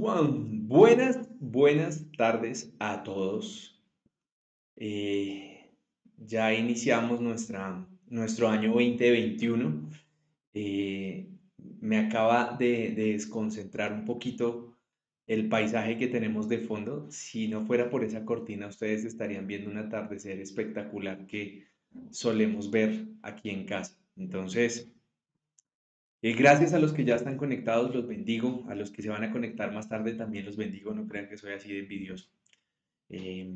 Buenas, buenas tardes a todos. Eh, ya iniciamos nuestra, nuestro año 2021. Eh, me acaba de, de desconcentrar un poquito el paisaje que tenemos de fondo. Si no fuera por esa cortina, ustedes estarían viendo un atardecer espectacular que solemos ver aquí en casa. Entonces, eh, gracias a los que ya están conectados, los bendigo. A los que se van a conectar más tarde también los bendigo. No crean que soy así de envidioso. Eh,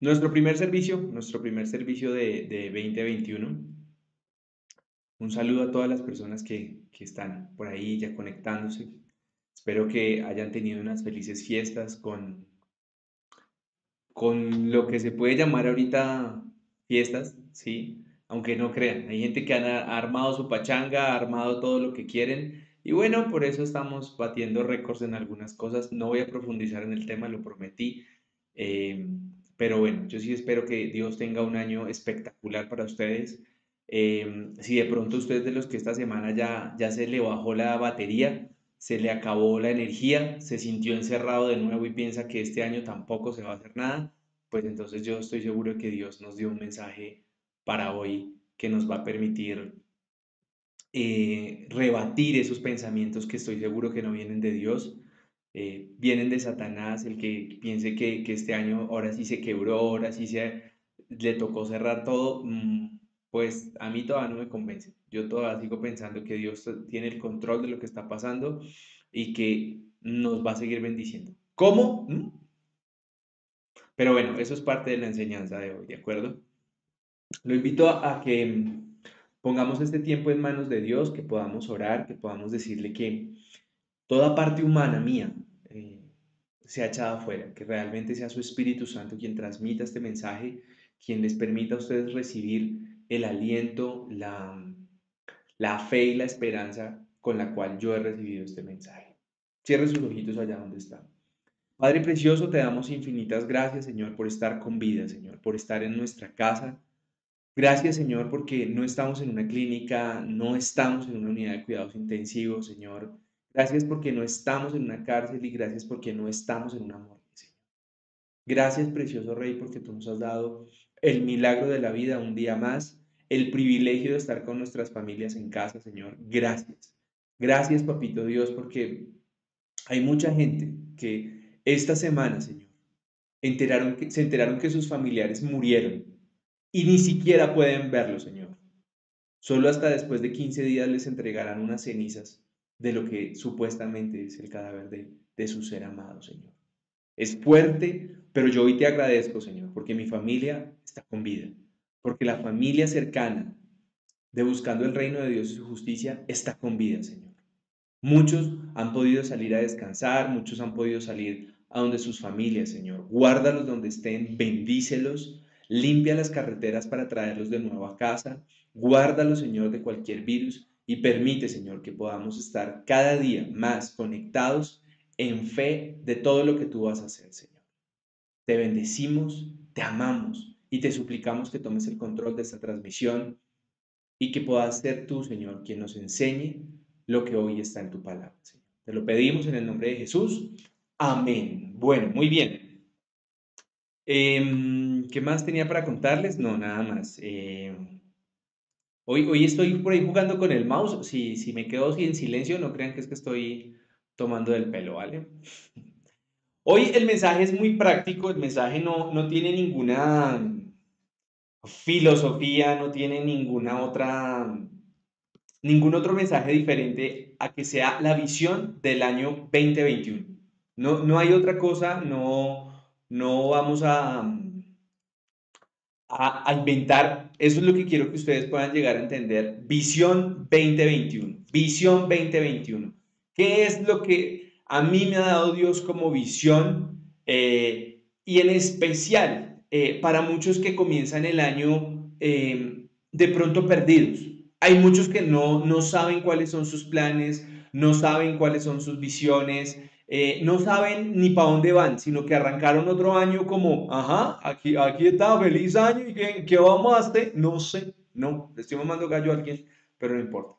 nuestro primer servicio, nuestro primer servicio de, de 2021. Un saludo a todas las personas que, que están por ahí ya conectándose. Espero que hayan tenido unas felices fiestas con, con lo que se puede llamar ahorita fiestas, ¿sí? Aunque no crean. Hay gente que ha armado su pachanga, ha armado todo lo que quieren. Y bueno, por eso estamos batiendo récords en algunas cosas. No voy a profundizar en el tema, lo prometí. Em, pero bueno, yo sí espero que Dios tenga un año espectacular para ustedes. Em, si de pronto ustedes de los que esta semana ya, ya se le bajó la batería, se le acabó la energía, se sintió encerrado de nuevo y piensa que este año tampoco se va a hacer nada, pues entonces yo estoy seguro que Dios nos dio un mensaje para hoy que nos va a permitir eh, rebatir esos pensamientos que estoy seguro que no vienen de Dios, eh, vienen de Satanás, el que piense que, este año ahora sí se quebró, ahora sí se le tocó cerrar todo, mm, pues a mí todavía no me convence. Yo todavía sigo pensando que Dios tiene el control de lo que está pasando y que nos va a seguir bendiciendo. ¿Cómo? ¿Mm? Pero bueno, eso es parte de la enseñanza de hoy, ¿de acuerdo? Lo invito a, que pongamos este tiempo en manos de Dios, que podamos orar, que podamos decirle que toda parte humana mía eh, sea echada afuera, que realmente sea su Espíritu Santo quien transmita este mensaje, quien les permita a ustedes recibir el aliento, la, la fe y la esperanza con la cual yo he recibido este mensaje. Cierre sus ojitos allá donde está. Padre precioso, te damos infinitas gracias, Señor, por estar con vida, Señor, por estar en nuestra casa, Gracias, Señor, porque no estamos en una clínica, no estamos en una unidad de cuidados intensivos, Señor. Gracias porque no estamos en una cárcel y gracias porque no estamos en una muerte, Señor. Gracias, precioso Rey, porque tú nos has dado el milagro de la vida un día más, el privilegio de estar con nuestras familias en casa, Señor. Gracias. Gracias, Papito Dios, porque hay mucha gente que esta semana, Señor, enteraron que, se enteraron que sus familiares murieron y ni siquiera pueden verlo, Señor. Solo hasta después de 15 días les entregarán unas cenizas de lo que supuestamente es el cadáver de, de su ser amado, Señor. Es fuerte, pero yo hoy te agradezco, Señor, porque mi familia está con vida, porque la familia cercana de buscando el reino de Dios y su justicia está con vida, Señor. Muchos han podido salir a descansar, muchos han podido salir a donde sus familias, Señor. Guárdalos donde estén, bendícelos, Limpia las carreteras para traerlos de nuevo a casa. Guárdalos, Señor, de cualquier virus y permite, Señor, que podamos estar cada día más conectados en fe de todo lo que tú vas a hacer, Señor. Te bendecimos, te amamos y te suplicamos que tomes el control de esta transmisión y que puedas ser tú, Señor, quien nos enseñe lo que hoy está en tu palabra. Te lo pedimos en el nombre de Jesús. Amén. Bueno, muy bien. Em, ¿qué más tenía para contarles? No, nada más. Em, hoy, hoy estoy por ahí jugando con el mouse. Si, si me quedo en silencio, no crean que es que estoy tomando del pelo, ¿vale? Hoy el mensaje es muy práctico, el mensaje no, no tiene ninguna filosofía, no tiene ninguna otra, ningún otro mensaje diferente a que sea la visión del año 2021. No, no hay otra cosa, no, no vamos a, a, inventar, eso es lo que quiero que ustedes puedan llegar a entender, visión 2021, visión 2021. ¿Qué es lo que a mí me ha dado Dios como visión? Eh, y en especial eh, para muchos que comienzan el año em, de pronto perdidos. Hay muchos que no, no saben cuáles son sus planes, no saben cuáles son sus visiones, eh, no saben ni para dónde van, sino que arrancaron otro año como, ajá, aquí, aquí está, feliz año, ¿y qué, vamos a hacer? No sé, no, le estoy mamando gallo a alguien, pero no importa.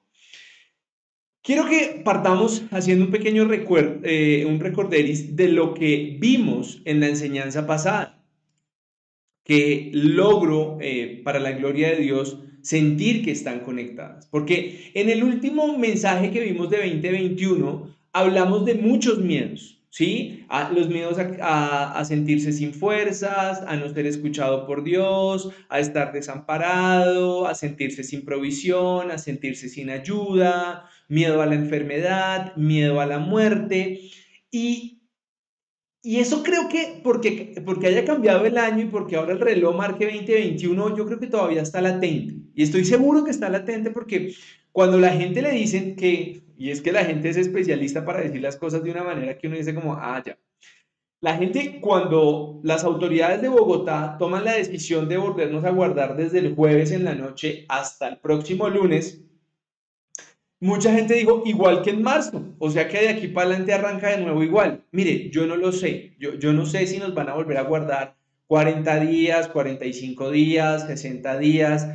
Quiero que partamos haciendo un pequeño recuerdo, eh, un recorderis de lo que vimos en la enseñanza pasada, que logro, eh, para la gloria de Dios, sentir que están conectadas. Porque en el último mensaje que vimos de 2021, hablamos de muchos miedos. ¿sí? A, los miedos a, sentirse sin fuerzas, a no ser escuchado por Dios, a estar desamparado, a sentirse sin provisión, a sentirse sin ayuda, miedo a la enfermedad, miedo a la muerte. Y, y eso creo que porque, porque haya cambiado el año y porque ahora el reloj marque 2021, yo creo que todavía está latente. Y estoy seguro que está latente porque cuando la gente le dicen que y es que la gente es especialista para decir las cosas de una manera que uno dice como, ah, ya. La gente, cuando las autoridades de Bogotá toman la decisión de volvernos a guardar desde el jueves en la noche hasta el próximo lunes, mucha gente dijo, igual que en marzo, o sea que de aquí para adelante arranca de nuevo igual. Mire, yo no lo sé, yo, yo no sé si nos van a volver a guardar 40 días, 45 días, 60 días,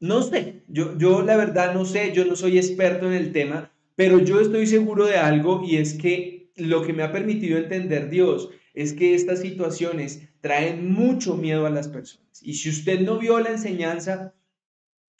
no sé, yo, yo la verdad no sé, yo no soy experto en el tema, pero yo estoy seguro de algo y es que lo que me ha permitido entender Dios es que estas situaciones traen mucho miedo a las personas. Y si usted no vio la enseñanza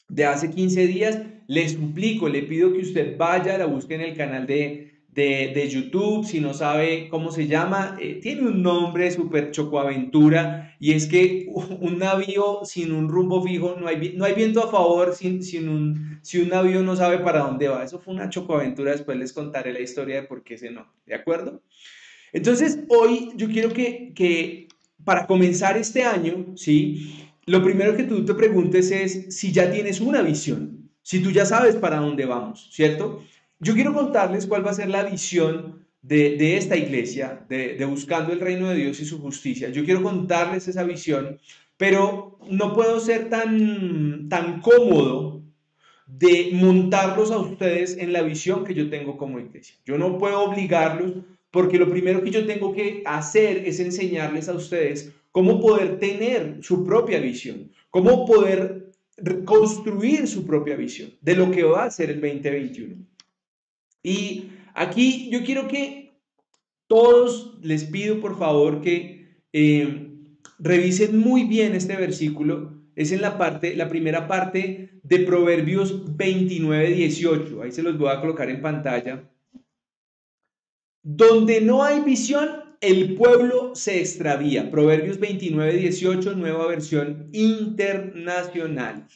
de hace 15 días, le suplico, le pido que usted vaya, la busque en el canal de, de, YouTube, si no sabe cómo se llama, eh, tiene un nombre súper chocoaventura y es que un navío sin un rumbo fijo, no hay, no hay viento a favor sin, sin un, si un navío no sabe para dónde va. Eso fue una chocoaventura, después les contaré la historia de por qué ese no, ¿de acuerdo? Entonces, hoy yo quiero que, que para comenzar este año, ¿sí? Lo primero que tú te preguntes es si ya tienes una visión, si tú ya sabes para dónde vamos, ¿cierto? Yo quiero contarles cuál va a ser la visión de, esta iglesia, de, buscando el reino de Dios y su justicia. Yo quiero contarles esa visión, pero no puedo ser tan, tan cómodo de montarlos a ustedes en la visión que yo tengo como iglesia. Yo no puedo obligarlos porque lo primero que yo tengo que hacer es enseñarles a ustedes cómo poder tener su propia visión, cómo poder construir su propia visión de lo que va a ser el 2021. Y aquí yo quiero que todos les pido por favor que eh, revisen muy bien este versículo. Es en la parte, la primera parte de Proverbios 29, 18. Ahí se los voy a colocar en pantalla. Donde no hay visión, el pueblo se extravía. Proverbios 29, 18, nueva versión internacional.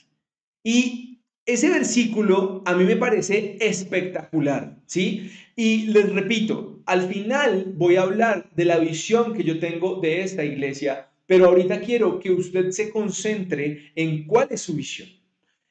Y ese versículo a mí me parece espectacular, ¿sí? Y les repito, al final voy a hablar de la visión que yo tengo de esta iglesia, pero ahorita quiero que usted se concentre en cuál es su visión.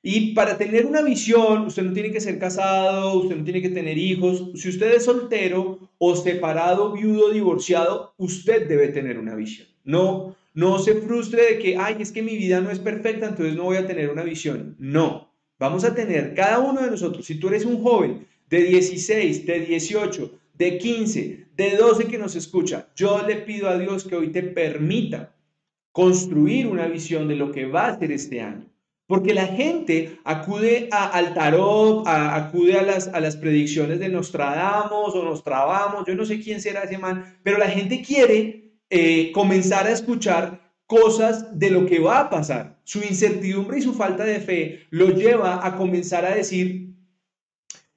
Y para tener una visión, usted no tiene que ser casado, usted no tiene que tener hijos. Si usted es soltero o separado, viudo, divorciado, usted debe tener una visión. No, no se frustre de que, ay, es que mi vida no es perfecta, entonces no voy a tener una visión. No, Vamos a tener cada uno de nosotros, si tú eres un joven de 16, de 18, de 15, de 12 que nos escucha, yo le pido a Dios que hoy te permita construir una visión de lo que va a ser este año. Porque la gente acude a, al tarot, acude a las, a las predicciones de Nostradamus o Nostrabamos, yo no sé quién será ese man, pero la gente quiere eh, comenzar a escuchar cosas de lo que va a pasar. Su incertidumbre y su falta de fe lo lleva a comenzar a decir,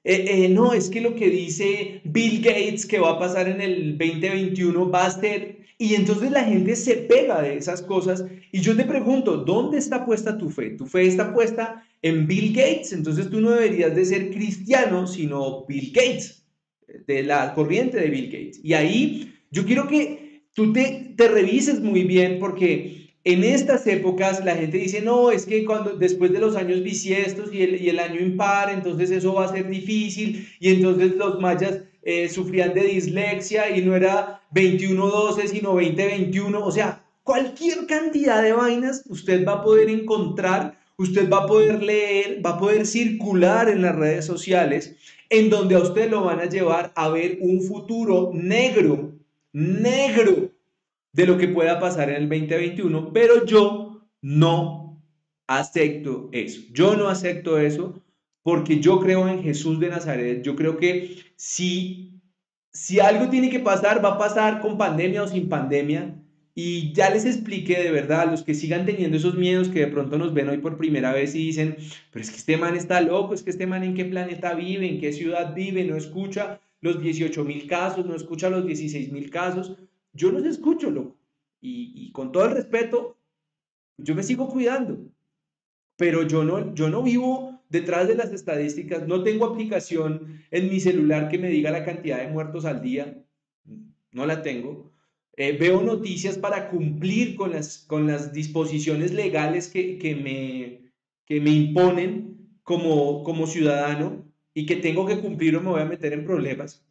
eh, eh, no, es que lo que dice Bill Gates que va a pasar en el 2021 va a ser... Y entonces la gente se pega de esas cosas. Y yo te pregunto, ¿dónde está puesta tu fe? ¿Tu fe está puesta en Bill Gates? Entonces tú no deberías de ser cristiano, sino Bill Gates, de la corriente de Bill Gates. Y ahí yo quiero que tú te, te revises muy bien porque en estas épocas la gente dice, no, es que cuando después de los años bisiestos y el, y el año impar, entonces eso va a ser difícil y entonces los mayas eh, sufrían de dislexia y no era 21-12 sino 20-21, o sea, cualquier cantidad de vainas usted va a poder encontrar, usted va a poder leer, va a poder circular en las redes sociales en donde a usted lo van a llevar a ver un futuro negro negro de lo que pueda pasar en el 2021, pero yo no acepto eso. Yo no acepto eso porque yo creo en Jesús de Nazaret. Yo creo que si, si algo tiene que pasar, va a pasar con pandemia o sin pandemia. Y ya les expliqué de verdad, los que sigan teniendo esos miedos que de pronto nos ven hoy por primera vez y dicen, pero es que este man está loco, es que este man en qué planeta vive, en qué ciudad vive, no escucha los 18 mil casos, no escucha los 16 mil casos. Yo los escucho, loco. Y, y con todo el respeto, yo me sigo cuidando. Pero yo no, yo no vivo detrás de las estadísticas, no tengo aplicación en mi celular que me diga la cantidad de muertos al día, no la tengo. Eh, veo noticias para cumplir con las, con las disposiciones legales que, que, me, que me imponen como, como ciudadano y que tengo que cumplir o me voy a meter en problemas.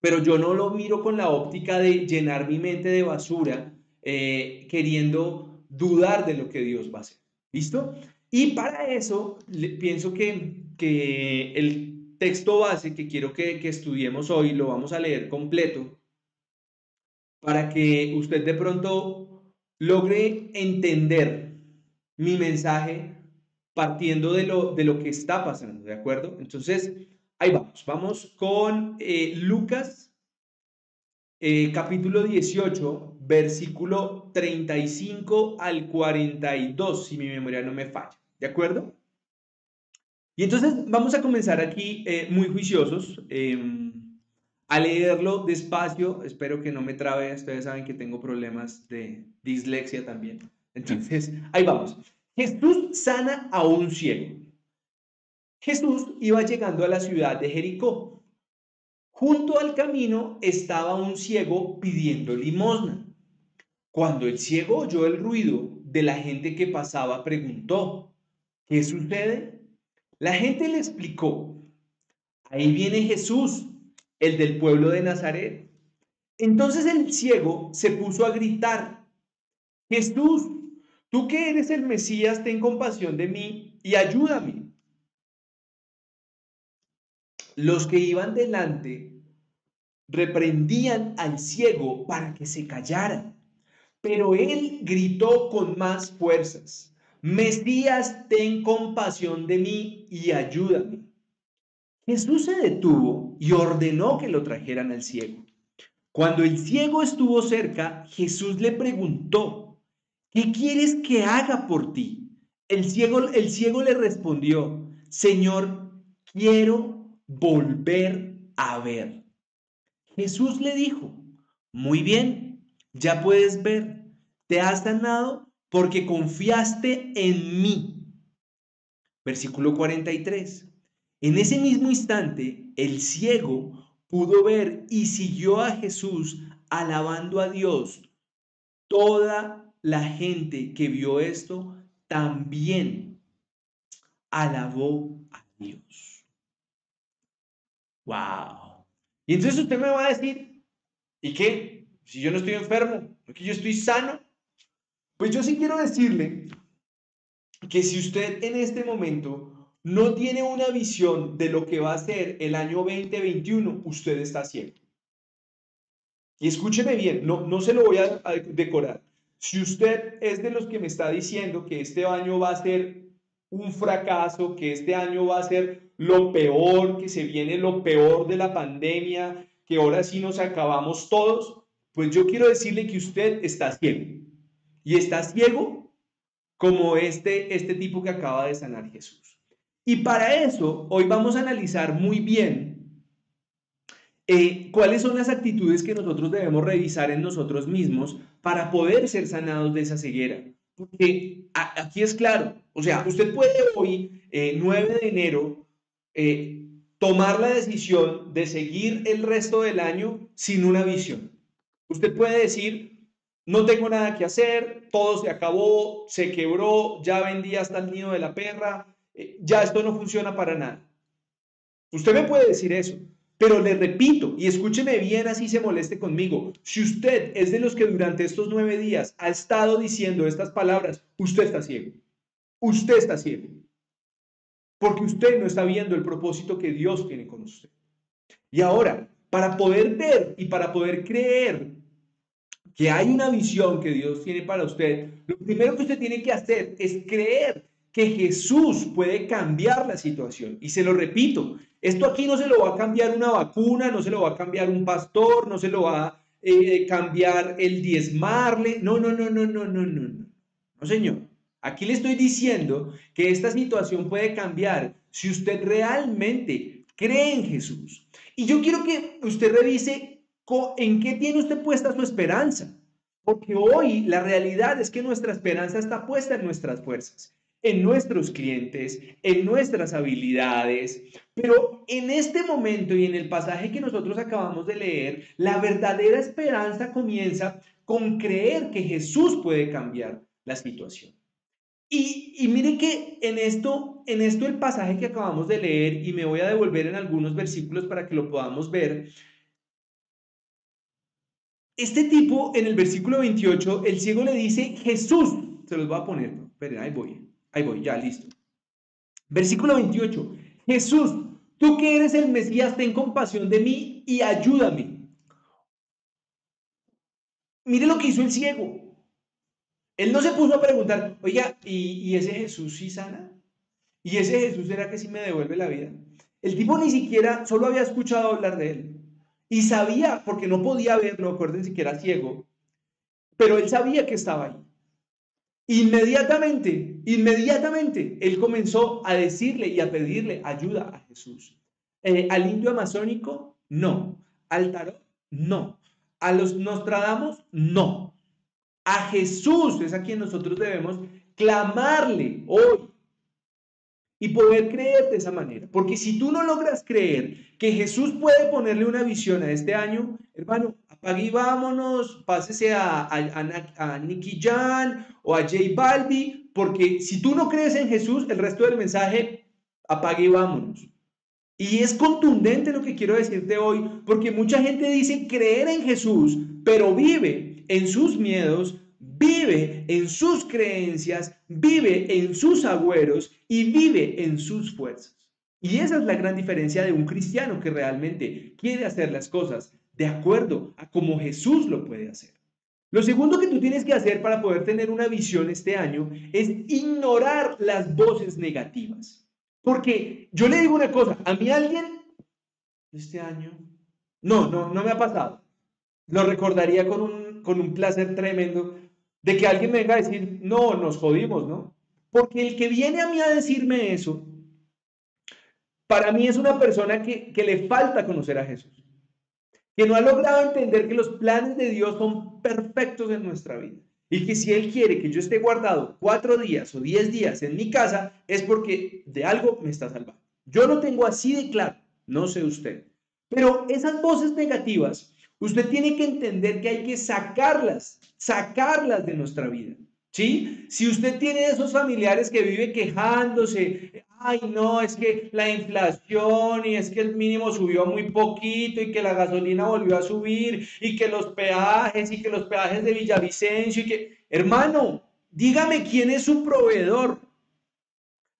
Pero yo no lo miro con la óptica de llenar mi mente de basura, eh, queriendo dudar de lo que Dios va a hacer. ¿Listo? Y para eso pienso que, que, el texto base que quiero que, que estudiemos hoy lo vamos a leer completo para que usted de pronto logre entender mi mensaje partiendo de lo, de lo que está pasando, ¿de acuerdo? Entonces, ahí vamos, vamos con eh, Lucas eh, capítulo 18, versículo 35 al 42, si mi memoria no me falla. ¿De acuerdo? Y entonces vamos a comenzar aquí eh, muy juiciosos em, a leerlo despacio. Espero que no me trabe. Ustedes saben que tengo problemas de dislexia también. Entonces, ahí vamos. Jesús sana a un ciego. Jesús iba llegando a la ciudad de Jericó. Junto al camino estaba un ciego pidiendo limosna. Cuando el ciego oyó el ruido de la gente que pasaba, preguntó, ¿Qué sucede? La gente le explicó, ahí viene Jesús, el del pueblo de Nazaret. Entonces el ciego se puso a gritar, Jesús, tú que eres el Mesías, ten compasión de mí y ayúdame. Los que iban delante reprendían al ciego para que se callara, pero él gritó con más fuerzas. Mesías, ten compasión de mí y ayúdame. Jesús se detuvo y ordenó que lo trajeran al ciego. Cuando el ciego estuvo cerca, Jesús le preguntó, ¿qué quieres que haga por ti? El ciego, el ciego le respondió, Señor, quiero volver a ver. Jesús le dijo, muy bien, ya puedes ver, te has sanado porque confiaste en mí. Versículo 43. En ese mismo instante, el ciego pudo ver y siguió a Jesús alabando a Dios. Toda la gente que vio esto también alabó a Dios. Wow. Y entonces usted me va a decir, ¿y qué? Si yo no estoy enfermo, porque yo estoy sano, pues yo sí quiero decirle que si usted en este momento no tiene una visión de lo que va a ser el año 2021, usted está ciego. Y escúcheme bien, no, no se lo voy a, decorar. Si usted es de los que me está diciendo que este año va a ser un fracaso, que este año va a ser lo peor, que se viene lo peor de la pandemia, que ahora sí nos acabamos todos, pues yo quiero decirle que usted está ciego y está ciego como este, este tipo que acaba de sanar Jesús. Y para eso, hoy vamos a analizar muy bien eh, cuáles son las actitudes que nosotros debemos revisar en nosotros mismos para poder ser sanados de esa ceguera. Porque aquí es claro, o sea, usted puede hoy, 9 eh, de enero, eh, tomar la decisión de seguir el resto del año sin una visión. Usted puede decir, no tengo nada que hacer, todo se acabó, se quebró, ya vendí hasta el nido de la perra, eh, ya esto no funciona para nada. Usted me puede decir eso, pero le repito, y escúcheme bien así se moleste conmigo, si usted es de los que durante estos nueve días ha estado diciendo estas palabras, usted está ciego. Usted está ciego. Porque usted no está viendo el propósito que Dios tiene con usted. Y ahora, para poder ver y para poder creer que hay una visión que Dios tiene para usted, lo primero que usted tiene que hacer es creer que Jesús puede cambiar la situación. Y se lo repito, esto aquí no se lo va a cambiar una vacuna, no se lo va a cambiar un pastor, no se lo va a eh, cambiar el diezmarle. No, no, no, no, no, no, no, no. No, señor. Aquí le estoy diciendo que esta situación puede cambiar si usted realmente cree en Jesús. Y yo quiero que usted revise en qué tiene usted puesta su esperanza. Porque hoy la realidad es que nuestra esperanza está puesta en nuestras fuerzas, en nuestros clientes, en nuestras habilidades. Pero en este momento y en el pasaje que nosotros acabamos de leer, la verdadera esperanza comienza con creer que Jesús puede cambiar la situación. Y, y, mire que en esto, en esto el pasaje que acabamos de leer, y me voy a devolver en algunos versículos para que lo podamos ver, este tipo en el versículo 28, el ciego le dice, Jesús, se los voy a poner, esperen, ahí voy, ahí voy, ya, listo. Versículo 28, Jesús, tú que eres el Mesías, ten compasión de mí y ayúdame. Mire lo que hizo el ciego. Él no se puso a preguntar, oiga, ¿y, ese Jesús sí sana? ¿Y ese Jesús será que sí me devuelve la vida? El tipo ni siquiera, solo había escuchado hablar de él. Y sabía, porque no podía verlo, acuérdense que era ciego, pero él sabía que estaba ahí. Inmediatamente, inmediatamente, él comenzó a decirle y a pedirle ayuda a Jesús. Eh, al indio amazónico, no. Al tarot, no. A los Nostradamus, no. A Jesús es a quien nosotros debemos clamarle hoy y poder creer de esa manera. Porque si tú no logras creer que Jesús puede ponerle una visión a este año, hermano, apague y vámonos, pásese a, a, Nicky Jan o a J Balbi, porque si tú no crees en Jesús, el resto del mensaje, apague y vámonos. Y es contundente lo que quiero decirte hoy, porque mucha gente dice creer en Jesús, pero vive en sus miedos, vive en sus creencias, vive en sus agüeros y vive en sus fuerzas. Y esa es la gran diferencia de un cristiano que realmente quiere hacer las cosas de acuerdo a como Jesús lo puede hacer. Lo segundo que tú tienes que hacer para poder tener una visión este año es ignorar las voces negativas. Porque yo le digo una cosa, a mí alguien este año, no, no, no me ha pasado. Lo recordaría con un con un placer tremendo de que alguien venga a decir, no, nos jodimos, ¿no? Porque el que viene a mí a decirme eso, para mí es una persona que, que le falta conocer a Jesús, que no ha logrado entender que los planes de Dios son perfectos en nuestra vida. Y que si Él quiere que yo esté guardado cuatro días o diez días en mi casa, es porque de algo me está salvando. Yo lo tengo así de claro, no sé usted. Pero esas voces negativas Usted tiene que entender que hay que sacarlas, sacarlas de nuestra vida. ¿Sí? Si usted tiene esos familiares que vive quejándose, ay no, es que la inflación y es que el mínimo subió muy poquito y que la gasolina volvió a subir y que los peajes y que los peajes de Villavicencio y que, hermano, dígame quién es su proveedor.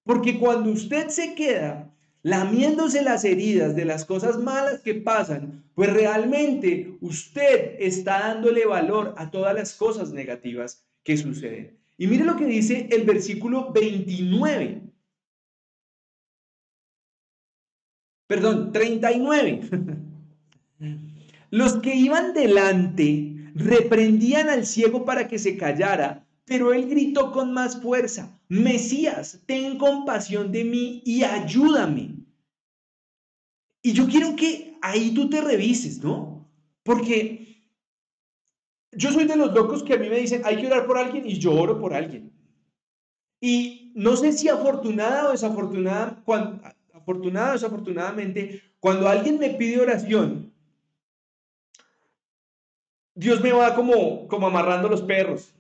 Porque cuando usted se queda lamiéndose las heridas de las cosas malas que pasan, pues realmente usted está dándole valor a todas las cosas negativas que suceden. Y mire lo que dice el versículo 29. Perdón, 39. Los que iban delante reprendían al ciego para que se callara, pero él gritó con más fuerza, Mesías, ten compasión de mí y ayúdame. Y yo quiero que ahí tú te revises, ¿no? Porque yo soy de los locos que a mí me dicen, hay que orar por alguien y yo oro por alguien. Y no sé si afortunada o desafortunada, afortunada o desafortunadamente, cuando alguien me pide oración, Dios me va como, como amarrando los perros.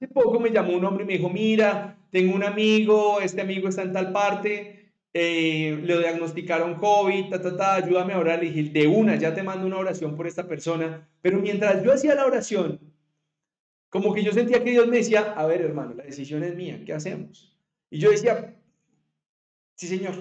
Hace poco me llamó un hombre y me dijo, mira, tengo un amigo, este amigo está en tal parte, eh, le diagnosticaron COVID, ta, ta, ta, ayúdame a orar. Le dije, de una, ya te mando una oración por esta persona. Pero mientras yo hacía la oración, como que yo sentía que Dios me decía, a ver hermano, la decisión es mía, ¿qué hacemos? Y yo decía, sí señor,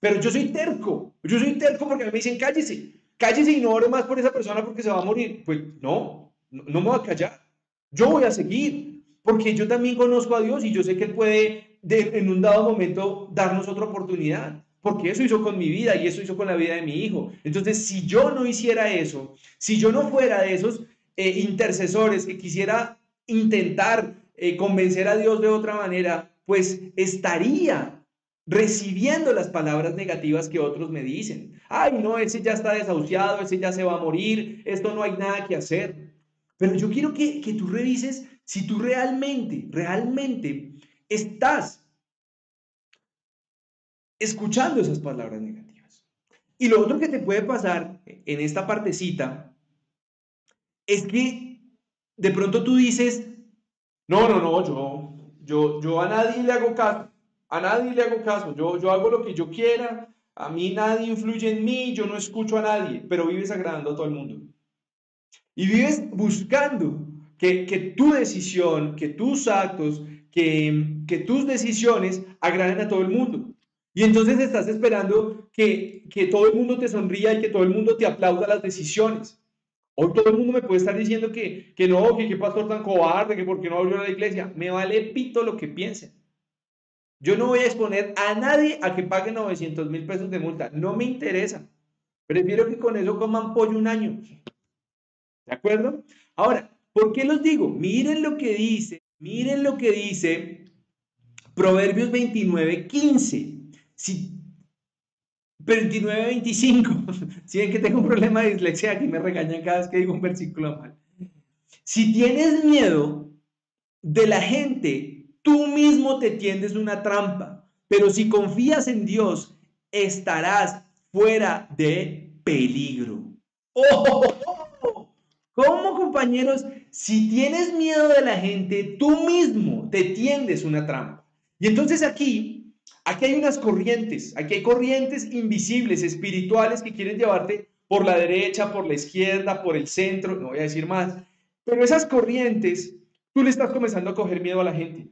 pero yo soy terco, yo soy terco porque me dicen, cállese, cállese y no ore más por esa persona porque se va a morir. Pues no, no me voy a callar, yo voy a seguir porque yo también conozco a Dios y yo sé que Él puede en un dado momento darnos otra oportunidad, porque eso hizo con mi vida y eso hizo con la vida de mi hijo. Entonces, si yo no hiciera eso, si yo no fuera de esos eh, intercesores que quisiera intentar eh, convencer a Dios de otra manera, pues estaría recibiendo las palabras negativas que otros me dicen. Ay, no, ese ya está desahuciado, ese ya se va a morir, esto no hay nada que hacer. Pero yo quiero que, que tú revises si tú realmente, realmente estás escuchando esas palabras negativas. Y lo otro que te puede pasar en esta partecita es que de pronto tú dices, no, no, no, yo, yo, yo a nadie le hago caso, a nadie le hago caso, yo, yo hago lo que yo quiera, a mí nadie influye en mí, yo no escucho a nadie, pero vives agradando a todo el mundo. Y vives buscando que, tu decisión, que tus actos, que, que tus decisiones agraden a todo el mundo. Y entonces estás esperando que, que todo el mundo te sonría y que todo el mundo te aplauda las decisiones. Hoy todo el mundo me puede estar diciendo que, que no, que qué pastor tan cobarde, que por qué no abrió la iglesia. Me vale pito lo que piensen. Yo no voy a exponer a nadie a que pague 900 mil pesos de multa. No me interesa. Prefiero que con eso coman pollo un año. ¿De acuerdo? Ahora, ¿por qué los digo? Miren lo que dice, miren lo que dice Proverbios 29, 15. Si 29, 25. Si ven que tengo un problema de dislexia, aquí me regañan cada vez que digo un versículo mal. Si tienes miedo de la gente, tú mismo te tiendes una trampa. Pero si confías en Dios, estarás fuera de peligro. ¡Oh! ¿Cómo, compañeros? Si tienes miedo de la gente, tú mismo te tiendes una trampa. Y entonces aquí Aquí hay unas corrientes, aquí hay corrientes invisibles, espirituales, que quieren llevarte por la derecha, por la izquierda, por el centro, no voy a decir más, pero esas corrientes, tú le estás comenzando a coger miedo a la gente.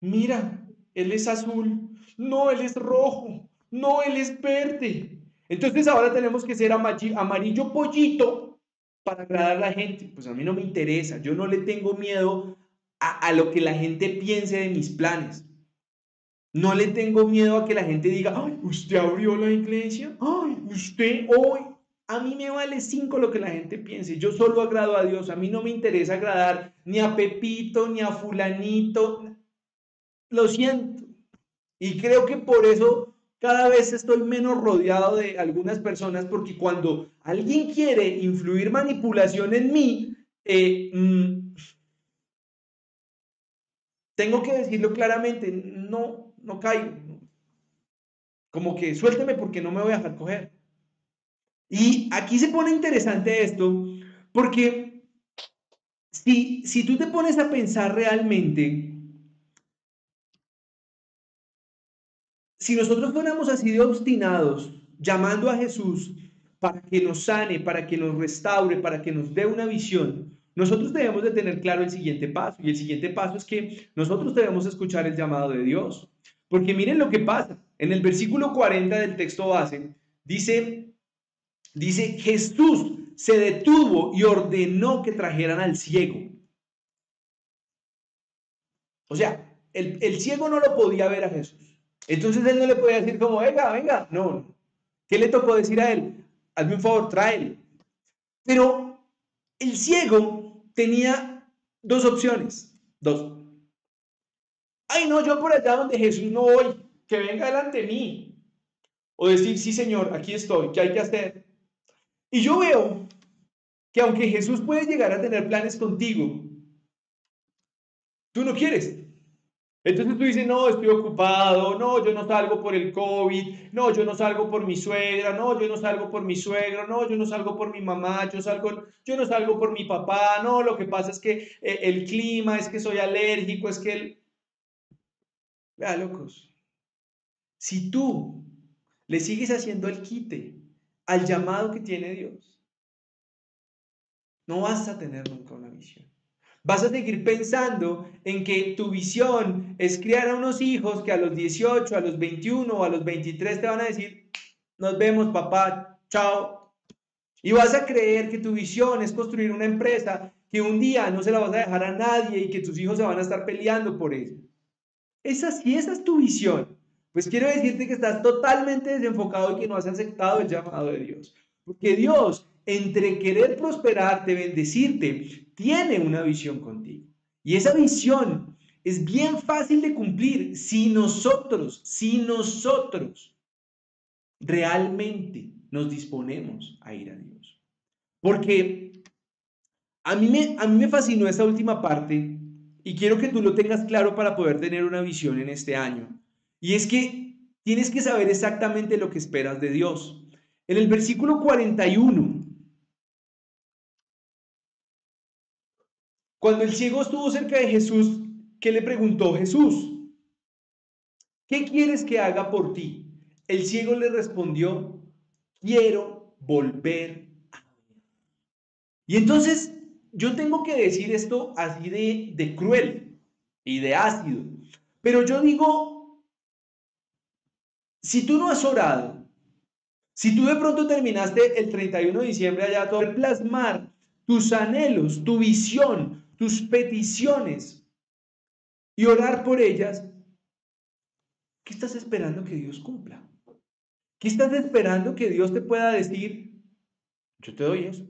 Mira, él es azul, no, él es rojo, no, él es verde. Entonces ahora tenemos que ser amarillo pollito para agradar a la gente. Pues a mí no me interesa, yo no le tengo miedo a, lo que la gente piense de mis planes. No le tengo miedo a que la gente diga, ay, usted abrió la iglesia, ay, usted hoy. A mí me vale cinco lo que la gente piense. Yo solo agrado a Dios. A mí no me interesa agradar ni a Pepito, ni a fulanito. Lo siento. Y creo que por eso cada vez estoy menos rodeado de algunas personas, porque cuando alguien quiere influir manipulación en mí, eh, mm, tengo que decirlo claramente, no, no caigo. Como que suélteme porque no me voy a dejar coger. Y aquí se pone interesante esto, porque si, si tú te pones a pensar realmente, si nosotros fuéramos así de obstinados, llamando a Jesús para que nos sane, para que nos restaure, para que nos dé una visión, nosotros debemos de tener claro el siguiente paso. Y el siguiente paso es que nosotros debemos escuchar el llamado de Dios. Porque miren lo que pasa. En el versículo 40 del texto base dice, dice, Jesús se detuvo y ordenó que trajeran al ciego. O sea, el, el ciego no lo podía ver a Jesús. Entonces él no le podía decir como, venga, venga. No. ¿Qué le tocó decir a él? Hazme un favor, tráele. Pero el ciego tenía dos opciones. Dos ay, no, yo por allá donde Jesús no voy, que venga delante de mí. O decir, sí, Señor, aquí estoy, ¿qué hay que hacer? Y yo veo que aunque Jesús puede llegar a tener planes contigo, tú no quieres. Entonces tú dices, no, estoy ocupado, no, yo no salgo por el COVID, no, yo no salgo por mi suegra, no, yo no salgo por mi suegro, no, yo no salgo por mi mamá, yo, salgo, yo no salgo por mi papá, no, lo que pasa es que eh, el clima, es que soy alérgico, es que el... Vea, locos, si tú le sigues haciendo el quite al llamado que tiene Dios, no vas a tener nunca una visión. Vas a seguir pensando en que tu visión es criar a unos hijos que a los 18, a los 21 o a los 23 te van a decir, nos vemos papá, chao. Y vas a creer que tu visión es construir una empresa que un día no se la vas a dejar a nadie y que tus hijos se van a estar peleando por ella. esa, si esa es tu visión, pues quiero decirte que estás totalmente desenfocado y que no has aceptado el llamado de Dios. Porque Dios, entre querer prosperarte, bendecirte, tiene una visión contigo. Y esa visión es bien fácil de cumplir si nosotros, si nosotros realmente nos disponemos a ir a Dios. Porque a mí me, a mí me fascinó esta última parte y quiero que tú lo tengas claro para poder tener una visión en este año. Y es que tienes que saber exactamente lo que esperas de Dios. En el versículo 41, cuando el ciego estuvo cerca de Jesús, ¿qué le preguntó Jesús? ¿Qué quieres que haga por ti? El ciego le respondió, quiero volver a ver. Y entonces yo tengo que decir esto así de, de cruel y de ácido, pero yo digo, si tú no has orado, si tú de pronto terminaste el 31 de diciembre allá todo plasmar tus anhelos, tu visión, tus peticiones y orar por ellas, ¿qué estás esperando que Dios cumpla? ¿Qué estás esperando que Dios te pueda decir? Yo te doy eso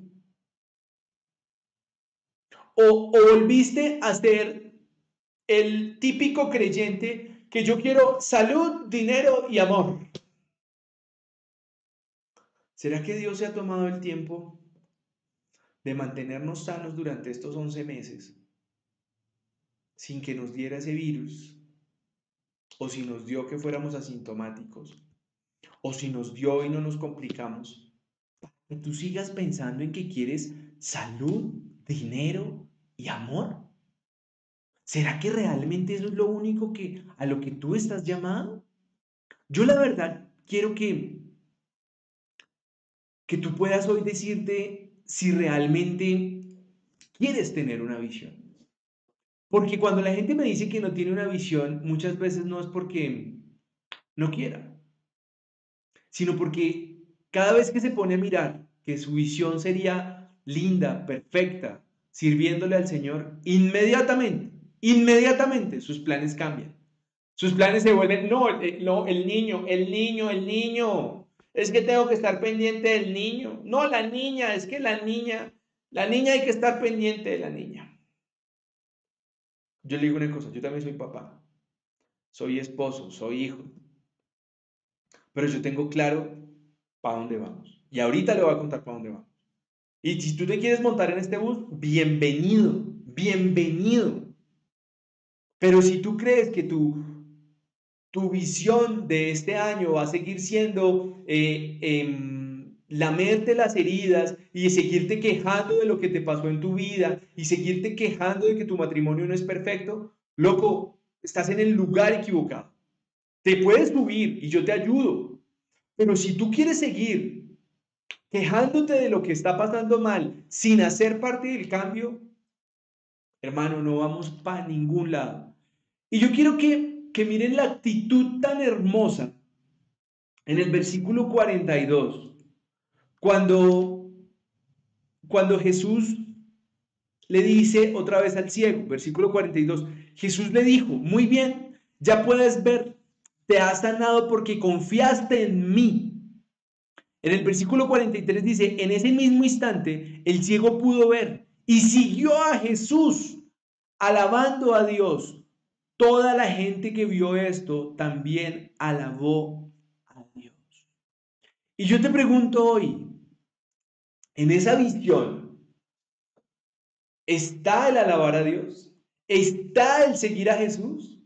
o, volviste a ser el típico creyente que yo quiero salud, dinero y amor. ¿Será que Dios se ha tomado el tiempo de mantenernos sanos durante estos 11 meses sin que nos diera ese virus? ¿O si nos dio que fuéramos asintomáticos? ¿O si nos dio y no nos complicamos? Que tú sigas pensando en que quieres salud, dinero y amor. ¿Será que realmente eso es lo único que a lo que tú estás llamado? Yo la verdad quiero que que tú puedas hoy decirte si realmente quieres tener una visión. Porque cuando la gente me dice que no tiene una visión, muchas veces no es porque no quiera, sino porque cada vez que se pone a mirar que su visión sería linda, perfecta, sirviéndole al Señor, inmediatamente, inmediatamente sus planes cambian. Sus planes se vuelven, no, no, el niño, el niño, el niño. Es que tengo que estar pendiente del niño. No, la niña, es que la niña, la niña hay que estar pendiente de la niña. Yo le digo una cosa, yo también soy papá, soy esposo, soy hijo, pero yo tengo claro para dónde vamos. Y ahorita le voy a contar para dónde vamos. Y si tú te quieres montar en este bus, bienvenido, bienvenido. Pero si tú crees que tu, tu visión de este año va a seguir siendo eh, em, lamerte las heridas y seguirte quejando de lo que te pasó en tu vida y seguirte quejando de que tu matrimonio no es perfecto, loco, estás en el lugar equivocado. Te puedes subir y yo te ayudo. Pero si tú quieres seguir quejándote de lo que está pasando mal sin hacer parte del cambio, hermano, no vamos para ningún lado. Y yo quiero que, que miren la actitud tan hermosa en el versículo 42, cuando, cuando Jesús le dice otra vez al ciego, versículo 42, Jesús le dijo, muy bien, ya puedes ver, te has sanado porque confiaste en mí. En el versículo 43 dice, en ese mismo instante el ciego pudo ver y siguió a Jesús alabando a Dios. Toda la gente que vio esto también alabó a Dios. Y yo te pregunto hoy, en esa visión, ¿está el alabar a Dios? ¿Está el seguir a Jesús?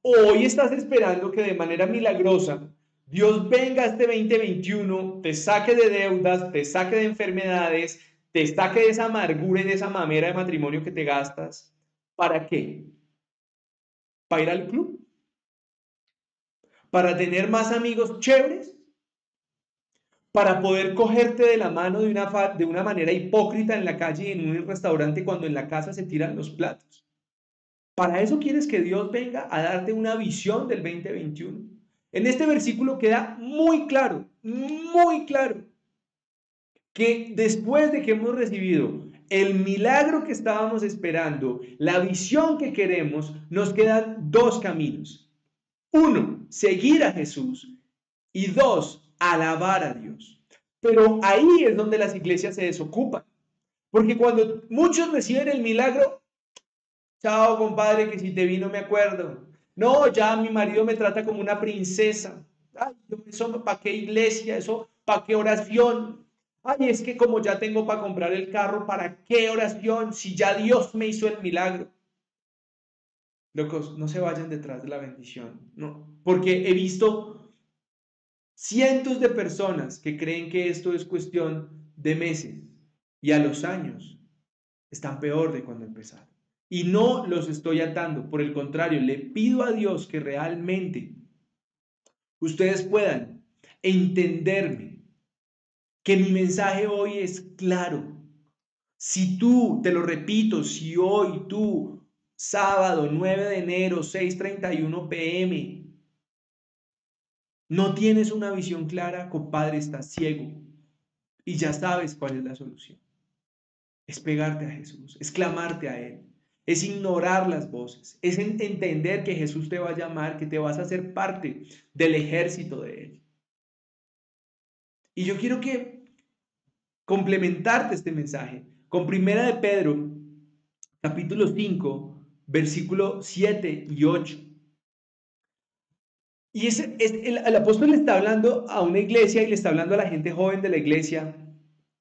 ¿O hoy estás esperando que de manera milagrosa Dios venga este 2021, te saque de deudas, te saque de enfermedades, te saque de esa amargura y de esa mamera de matrimonio que te gastas. ¿Para qué? ¿Para ir al club? ¿Para tener más amigos chéveres? ¿Para poder cogerte de la mano de una, de una manera hipócrita en la calle en un restaurante cuando en la casa se tiran los platos? ¿Para eso quieres que Dios venga a darte una visión del 2021? En este versículo queda muy claro, muy claro, que después de que hemos recibido el milagro que estábamos esperando, la visión que queremos, nos quedan dos caminos. Uno, seguir a Jesús y dos, alabar a Dios. Pero ahí es donde las iglesias se desocupan. Porque cuando muchos reciben el milagro, chao compadre, que si te vi no me acuerdo. No, ya mi marido me trata como una princesa. Ay, eso para qué iglesia, eso para qué oración. Ay, es que como ya tengo para comprar el carro, ¿para qué oración si ya Dios me hizo el milagro? Locos, no se vayan detrás de la bendición, no, porque he visto cientos de personas que creen que esto es cuestión de meses y a los años están peor de cuando empezaron. Y no los estoy atando, por el contrario, le pido a Dios que realmente ustedes puedan entenderme, que mi mensaje hoy es claro. Si tú, te lo repito, si hoy tú, sábado 9 de enero, 6:31 pm, no tienes una visión clara, compadre, estás ciego y ya sabes cuál es la solución es pegarte a Jesús, es clamarte a Él, es ignorar las voces, es entender que Jesús te va a llamar, que te vas a hacer parte del ejército de Él. Y yo quiero que complementarte este mensaje con Primera de Pedro, capítulo 5, versículo 7 y 8. Y ese, es, el, el apóstol le está hablando a una iglesia y le está hablando a la gente joven de la iglesia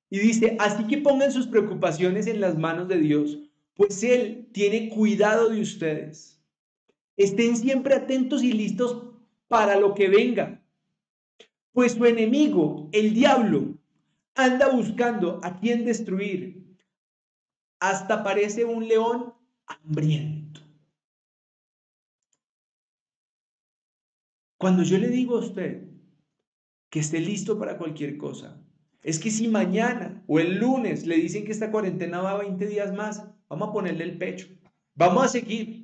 y dice, así que pongan sus preocupaciones en las manos de Dios, pues Él tiene cuidado de ustedes. Estén siempre atentos y listos para lo que venga, pues su enemigo, el diablo, anda buscando a quien destruir. Hasta parece un león hambriento. Cuando yo le digo a usted que esté listo para cualquier cosa, es que si mañana o el lunes le dicen que esta cuarentena va a 20 días más, vamos a ponerle el pecho. Vamos a seguir.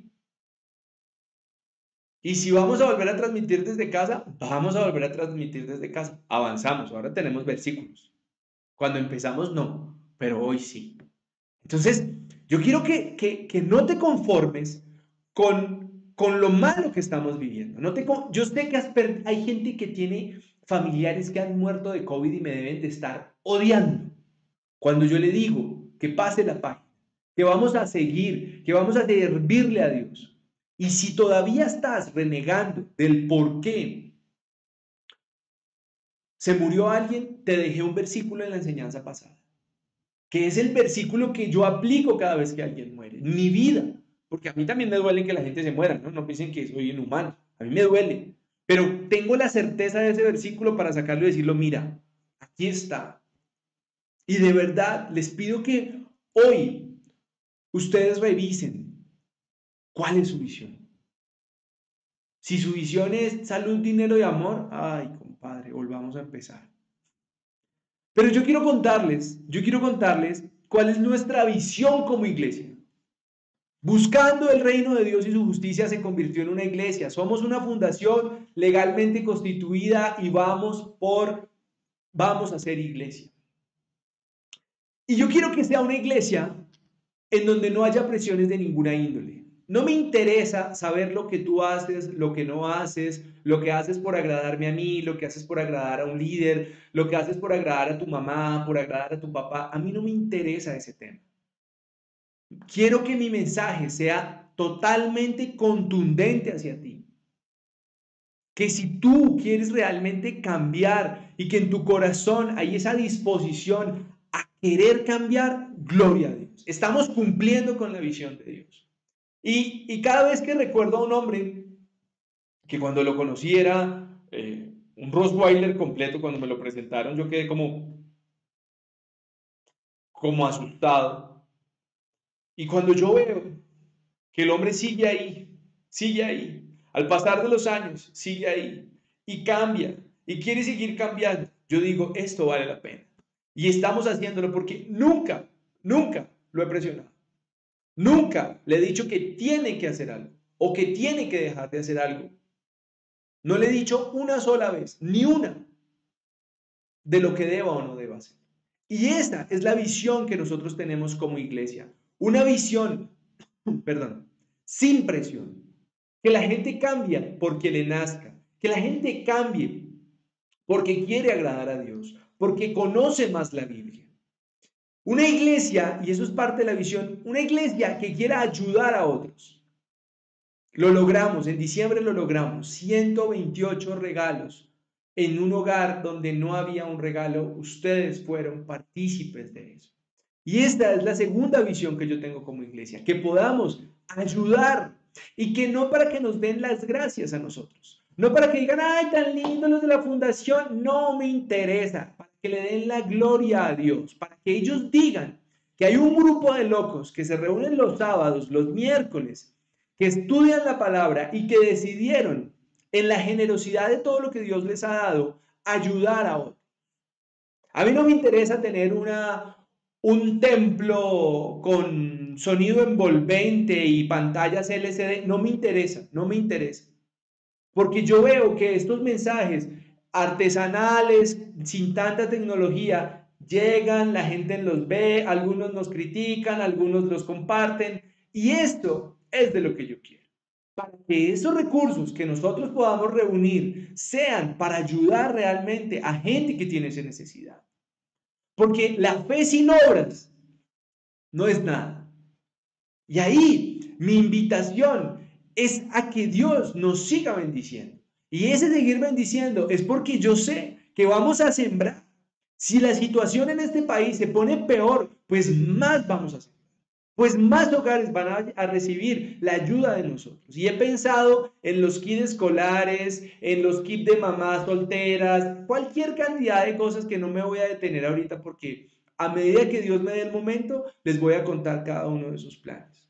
Y si vamos a volver a transmitir desde casa, vamos a volver a transmitir desde casa. Avanzamos, ahora tenemos versículos. Cuando empezamos no, pero hoy sí. Entonces, yo quiero que, que, no te conformes con, con lo malo que estamos viviendo. No te, yo sé que hay gente que tiene familiares que han muerto de COVID y me deben de estar odiando. Cuando yo le digo que pase la página, que vamos a seguir, que vamos a servirle a Dios. Y si todavía estás renegando del por qué se murió alguien, te dejé un versículo en la enseñanza pasada, que es el versículo que yo aplico cada vez que alguien muere, mi vida, porque a mí también me duele que la gente se muera, ¿no? No piensen que soy inhumano, a mí me duele, pero tengo la certeza de ese versículo para sacarlo y decirlo, mira, aquí está. Y de verdad les pido que hoy ustedes revisen cuál es su visión. Si su visión es salud, dinero y amor, ay, compadre, volvamos a empezar. Pero yo quiero contarles, yo quiero contarles cuál es nuestra visión como iglesia. Buscando el reino de Dios y su justicia se convirtió en una iglesia. Somos una fundación legalmente constituida y vamos por, vamos a ser iglesia. Y yo quiero que sea una iglesia en donde no haya presiones de ninguna índole. No me interesa saber lo que tú haces, lo que no haces, lo que haces por agradarme a mí, lo que haces por agradar a un líder, lo que haces por agradar a tu mamá, por agradar a tu papá. A mí no me interesa ese tema. Quiero que mi mensaje sea totalmente contundente hacia ti. Que si tú quieres realmente cambiar y que en tu corazón hay esa disposición a querer cambiar, gloria a Dios. Estamos cumpliendo con la visión de Dios. Y, cada vez que recuerdo a un hombre que cuando lo conocí era eh, un Rottweiler completo, cuando me lo presentaron, yo quedé como, como asustado y cuando yo veo que el hombre sigue ahí, sigue ahí, al pasar de los años, sigue ahí y cambia y quiere seguir cambiando, yo digo, esto vale la pena. Y estamos haciéndolo porque nunca, nunca lo he presionado. Nunca le he dicho que tiene que hacer algo o que tiene que dejar de hacer algo. No le he dicho una sola vez, ni una, de lo que deba o no deba hacer. Y esa es la visión que nosotros tenemos como iglesia. Una visión, perdón, sin presión. Que la gente cambie porque le nazca. Que la gente cambie porque quiere agradar a Dios. Porque conoce más la Biblia. Una iglesia, y eso es parte de la visión, una iglesia que quiera ayudar a otros. Lo logramos, en diciembre lo logramos, 128 regalos en un hogar donde no había un regalo, ustedes fueron partícipes de eso. Y esta es la segunda visión que yo tengo como iglesia, que podamos ayudar y que no para que nos den las gracias a nosotros, no para que digan, ay, tan lindos los de la fundación, no me interesa, para que le den la gloria a Dios, para que ellos digan que hay un grupo de locos que se reúnen los sábados, los miércoles, que estudian la palabra y que decidieron en la generosidad de todo lo que Dios les ha dado, ayudar a otros. A mí no me interesa tener una, un templo con sonido envolvente y pantallas LCD, no me interesa, no me interesa. Porque yo veo que estos mensajes artesanales, sin tanta tecnología, llegan, la gente los ve, algunos nos critican, algunos los comparten, y esto es de lo que yo quiero para que esos recursos que nosotros podamos reunir sean para ayudar realmente a gente que tiene esa necesidad. Porque la fe sin obras no es nada. Y ahí mi invitación es a que Dios nos siga bendiciendo. Y ese seguir bendiciendo es porque yo sé que vamos a sembrar. Si la situación en este país se pone peor, pues más vamos a hacer pues más hogares van a, recibir la ayuda de nosotros. Y he pensado en los kits escolares, en los kits de mamás solteras, cualquier cantidad de cosas que no me voy a detener ahorita porque a medida que Dios me dé el momento, les voy a contar cada uno de esos planes.